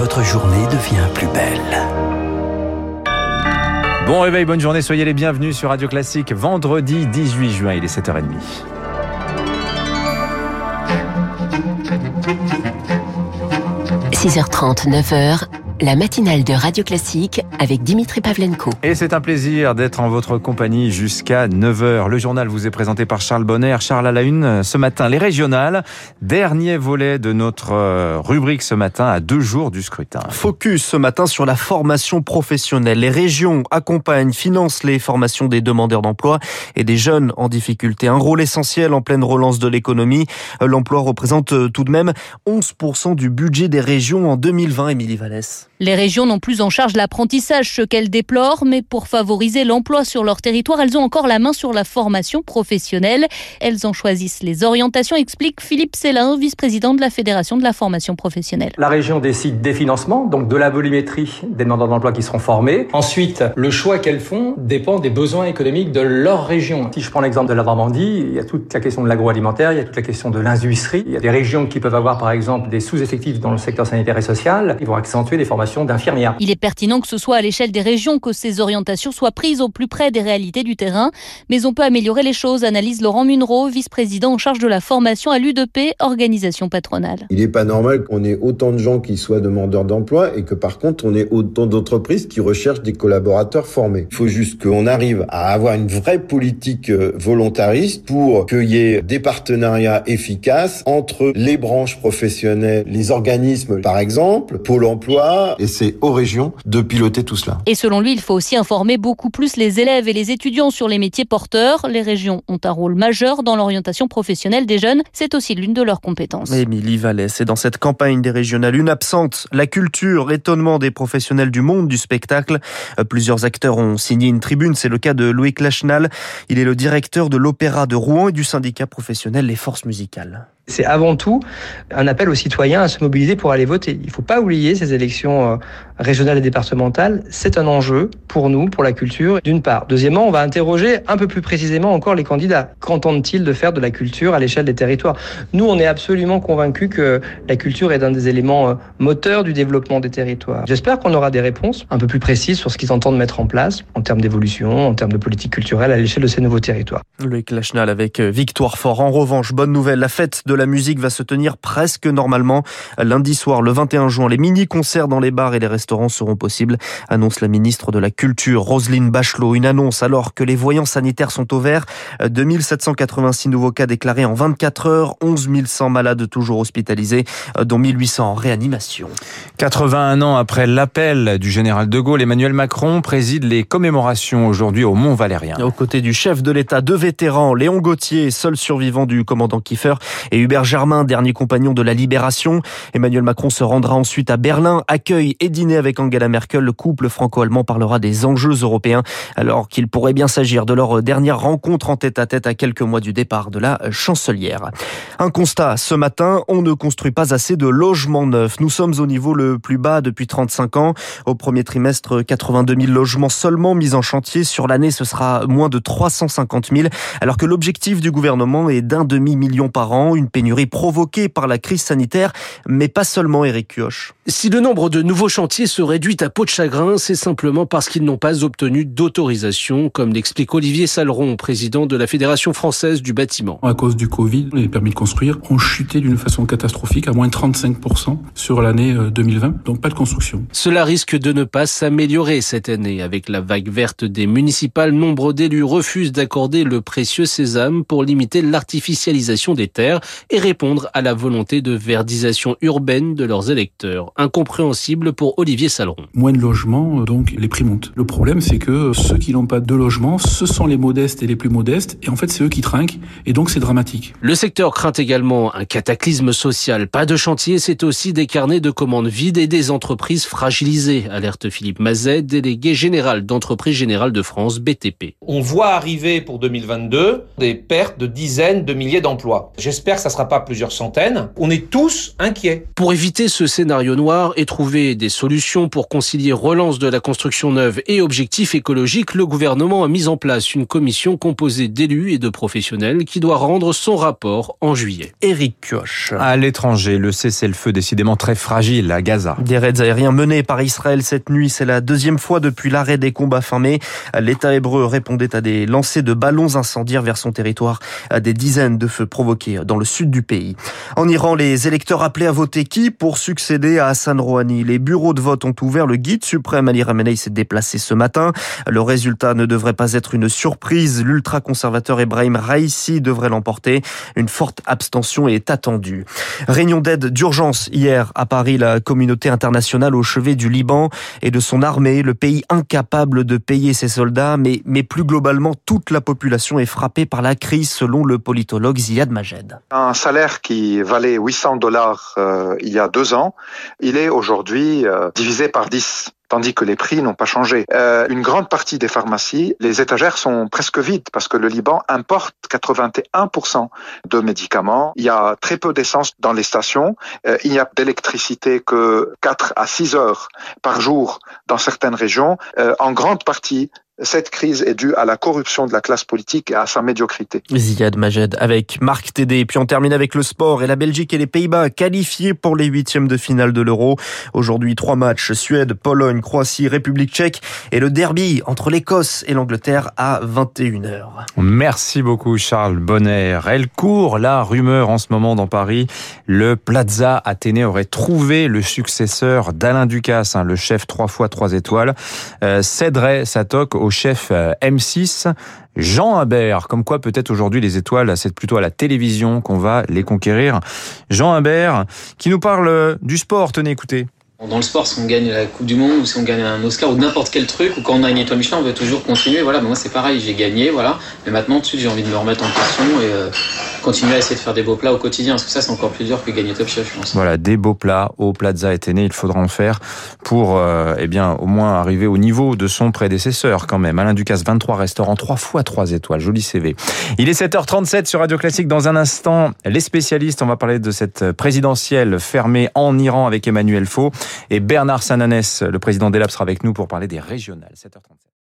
votre journée devient plus belle. Bon réveil, bonne journée, soyez les bienvenus sur Radio Classique. Vendredi 18 juin, il est 7h30. 6h30, 9h, la matinale de Radio Classique avec Dimitri Pavlenko. Et c'est un plaisir d'être en votre compagnie jusqu'à 9h. Le journal vous est présenté par Charles Bonner. Charles à la une ce matin, les régionales. Dernier volet de notre euh, rubrique ce matin à deux jours du scrutin. Focus ce matin sur la formation professionnelle. Les régions accompagnent, financent les formations des demandeurs d'emploi et des jeunes en difficulté. Un rôle essentiel en pleine relance de l'économie. L'emploi représente euh, tout de même 11% du budget des régions en 2020, Émilie Vallès. Les régions n'ont plus en charge l'apprentissage, ce qu'elles déplorent, mais pour favoriser l'emploi sur leur territoire, elles ont encore la main sur la formation professionnelle. Elles en choisissent les orientations, explique Philippe Célin, vice-président de la Fédération de la formation professionnelle. La région décide des financements, donc de la volumétrie des demandeurs d'emploi qui seront formés. Ensuite, le choix qu'elles font dépend des besoins économiques de leur région. Si je prends l'exemple de la Normandie, il y a toute la question de l'agroalimentaire, il y a toute la question de l'industrie. Il y a des régions qui peuvent avoir par exemple des sous-effectifs dans le secteur sanitaire et social. Ils vont accentuer des formations d'infirmières. Il est pertinent que ce soit à l'échelle des régions que ces orientations soient prises au plus près des réalités du terrain, mais on peut améliorer les choses, analyse Laurent Munro, vice-président en charge de la formation à l'UDP, organisation patronale. Il n'est pas normal qu'on ait autant de gens qui soient demandeurs d'emploi et que par contre on ait autant d'entreprises qui recherchent des collaborateurs formés. Il faut juste qu'on arrive à avoir une vraie politique euh, volontariste pour qu'il y ait des partenariats efficaces entre les branches professionnelles, les organismes par exemple, Pôle emploi et c'est aux régions de piloter tout cela. Et selon lui, il faut aussi informer beaucoup plus les élèves et les étudiants sur les métiers porteurs. Les régions ont un rôle majeur dans l'orientation professionnelle des jeunes. C'est aussi l'une de leurs compétences. Émilie Vallès, et dans cette campagne des régionales, une absente, la culture, étonnement des professionnels du monde du spectacle. Plusieurs acteurs ont signé une tribune, c'est le cas de Louis Lachenal. Il est le directeur de l'Opéra de Rouen et du syndicat professionnel Les Forces Musicales. C'est avant tout un appel aux citoyens à se mobiliser pour aller voter. Il ne faut pas oublier ces élections régionales et départementales. C'est un enjeu pour nous, pour la culture, d'une part. Deuxièmement, on va interroger un peu plus précisément encore les candidats. Qu'entendent-ils de faire de la culture à l'échelle des territoires? Nous, on est absolument convaincus que la culture est un des éléments euh, moteurs du développement des territoires. J'espère qu'on aura des réponses un peu plus précises sur ce qu'ils entendent mettre en place en termes d'évolution, en termes de politique culturelle à l'échelle de ces nouveaux territoires. Le Lachenal avec euh, Victoire Fort. En revanche, bonne nouvelle, la fête de la musique va se tenir presque normalement. Lundi soir, le 21 juin, les mini-concerts dans les bars et les restaurants seront possibles, annonce la ministre de la Culture, Roselyne Bachelot. Une annonce alors que les voyants sanitaires sont au vert. 2786 nouveaux cas déclarés en 24 heures, 11 100 malades toujours hospitalisés, dont 1800 en réanimation. 81 ans après l'appel du général de Gaulle, Emmanuel Macron préside les commémorations aujourd'hui au Mont Valérien. Aux côtés du chef de l'État, deux vétérans, Léon Gauthier, seul survivant du commandant Kiefer, et Hubert Germain, dernier compagnon de la Libération. Emmanuel Macron se rendra ensuite à Berlin, accueille et dîner avec Angela Merkel. Le couple franco-allemand parlera des enjeux européens, alors qu'il pourrait bien s'agir de leur dernière rencontre en tête-à-tête -à, quelques mois du départ de la chancelière. Un constat, ce matin, on ne construit pas assez de logements neufs. Nous sommes au niveau le plus bas depuis 35 ans. Au premier trimestre, 82 000 logements seulement mis en chantier. Sur l'année, ce sera moins de 350 000, alors que l'objectif du gouvernement est d'un demi-million par an, une pénurie provoquée par la crise sanitaire, mais pas seulement Eric Kioch. Si le nombre de nouveaux chantiers se réduit à peau de chagrin, c'est simplement parce qu'ils n'ont pas obtenu d'autorisation, comme l'explique Olivier Saleron, président de la Fédération française du bâtiment. À cause du Covid, les permis de construire ont chuté d'une façon catastrophique à moins de 35% sur l'année 2020, donc pas de construction. Cela risque de ne pas s'améliorer cette année. Avec la vague verte des municipales, nombre d'élus refusent d'accorder le précieux sésame pour limiter l'artificialisation des terres et répondre à la volonté de verdisation urbaine de leurs électeurs. Incompréhensible pour Olivier Saleron. Moins de logements, donc les prix montent. Le problème, c'est que ceux qui n'ont pas de logement, ce sont les modestes et les plus modestes, et en fait, c'est eux qui trinquent, et donc c'est dramatique. Le secteur craint également un cataclysme social. Pas de chantier, c'est aussi des carnets de commandes vides et des entreprises fragilisées, alerte Philippe Mazet, délégué général d'entreprise générale de France, BTP. On voit arriver pour 2022 des pertes de dizaines de milliers d'emplois. J'espère que ça ça sera pas plusieurs centaines. On est tous inquiets. Pour éviter ce scénario noir et trouver des solutions pour concilier relance de la construction neuve et objectifs écologiques, le gouvernement a mis en place une commission composée d'élus et de professionnels qui doit rendre son rapport en juillet. Éric Kioch. À l'étranger, le cessez-le-feu décidément très fragile à Gaza. Des raids aériens menés par Israël cette nuit, c'est la deuxième fois depuis l'arrêt des combats fin mai. L'État hébreu répondait à des lancers de ballons incendiaires vers son territoire, à des dizaines de feux provoqués dans le sud du pays. En Iran, les électeurs appelés à voter qui pour succéder à Hassan Rouhani? Les bureaux de vote ont ouvert. Le guide suprême Ali Khamenei s'est déplacé ce matin. Le résultat ne devrait pas être une surprise. L'ultra-conservateur Ibrahim Raisi devrait l'emporter. Une forte abstention est attendue. Réunion d'aide d'urgence hier à Paris. La communauté internationale au chevet du Liban et de son armée. Le pays incapable de payer ses soldats, mais, mais plus globalement, toute la population est frappée par la crise, selon le politologue Ziad Majed. Un salaire qui valait 800 dollars euh, il y a deux ans, il est aujourd'hui euh, divisé par 10 tandis que les prix n'ont pas changé. Euh, une grande partie des pharmacies, les étagères sont presque vides parce que le Liban importe 81% de médicaments. Il y a très peu d'essence dans les stations. Euh, il n'y a d'électricité que 4 à 6 heures par jour dans certaines régions. Euh, en grande partie, cette crise est due à la corruption de la classe politique et à sa médiocrité. Ziad Majed avec Marc Tédé. Puis on termine avec le sport et la Belgique et les Pays-Bas qualifiés pour les huitièmes de finale de l'Euro. Aujourd'hui, trois matchs. Suède, Pologne, Croatie, République tchèque et le derby entre l'Écosse et l'Angleterre à 21h. Merci beaucoup Charles Bonner. Elle court la rumeur en ce moment dans Paris. Le Plaza Athénée aurait trouvé le successeur d'Alain Ducasse, hein, le chef trois fois trois étoiles, euh, céderait sa toque au chef euh, M6, Jean Imbert. Comme quoi, peut-être aujourd'hui, les étoiles, c'est plutôt à la télévision qu'on va les conquérir. Jean Imbert, qui nous parle euh, du sport. Tenez, écoutez. Dans le sport, si on gagne la Coupe du Monde ou si on gagne un Oscar ou n'importe quel truc, ou quand on a une étoile Michelin, on veut toujours continuer. Voilà, moi c'est pareil, j'ai gagné, voilà. Mais maintenant, j'ai envie de me remettre en question euh, continuer à essayer de faire des beaux plats au quotidien. Parce que ça, c'est encore plus dur que gagner Top Chef, je pense. Voilà, des beaux plats au Plaza Athénée, il faudra en faire pour, euh, eh bien, au moins arriver au niveau de son prédécesseur quand même. Alain Ducasse, 23 restaurants, 3 fois 3 étoiles, joli CV. Il est 7h37 sur Radio Classique. Dans un instant, les spécialistes, on va parler de cette présidentielle fermée en Iran avec Emmanuel Faux et Bernard Sananès, le président d'ELAB, sera avec nous pour parler des régionales. 7h37.